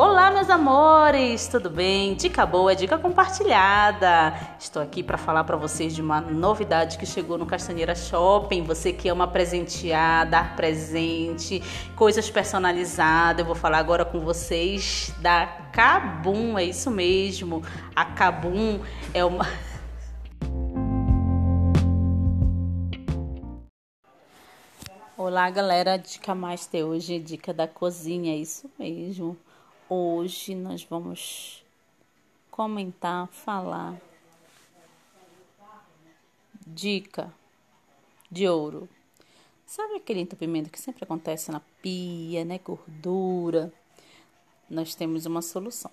Olá, meus amores, tudo bem? Dica boa, dica compartilhada. Estou aqui para falar para vocês de uma novidade que chegou no Castanheira Shopping. Você que ama presentear, dar presente, coisas personalizadas. Eu vou falar agora com vocês da Cabum, é isso mesmo. A Cabum é uma Olá, galera. Dica Master hoje, dica da cozinha, é isso mesmo. Hoje nós vamos comentar, falar dica de ouro. Sabe aquele entupimento que sempre acontece na pia, né? Gordura. Nós temos uma solução.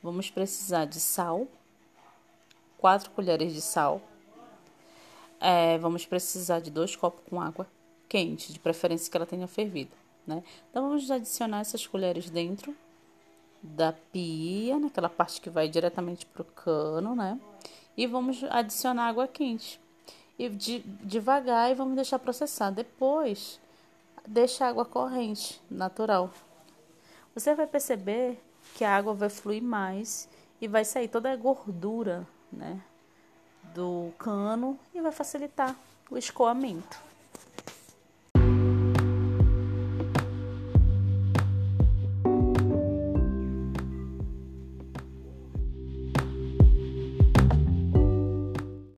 Vamos precisar de sal, quatro colheres de sal. É, vamos precisar de dois copos com água quente, de preferência que ela tenha fervido né? Então vamos adicionar essas colheres dentro da pia, naquela parte que vai diretamente para o cano, né? E vamos adicionar água quente. E de, devagar e vamos deixar processar. Depois, deixa a água corrente, natural. Você vai perceber que a água vai fluir mais e vai sair toda a gordura, né? Do cano e vai facilitar o escoamento.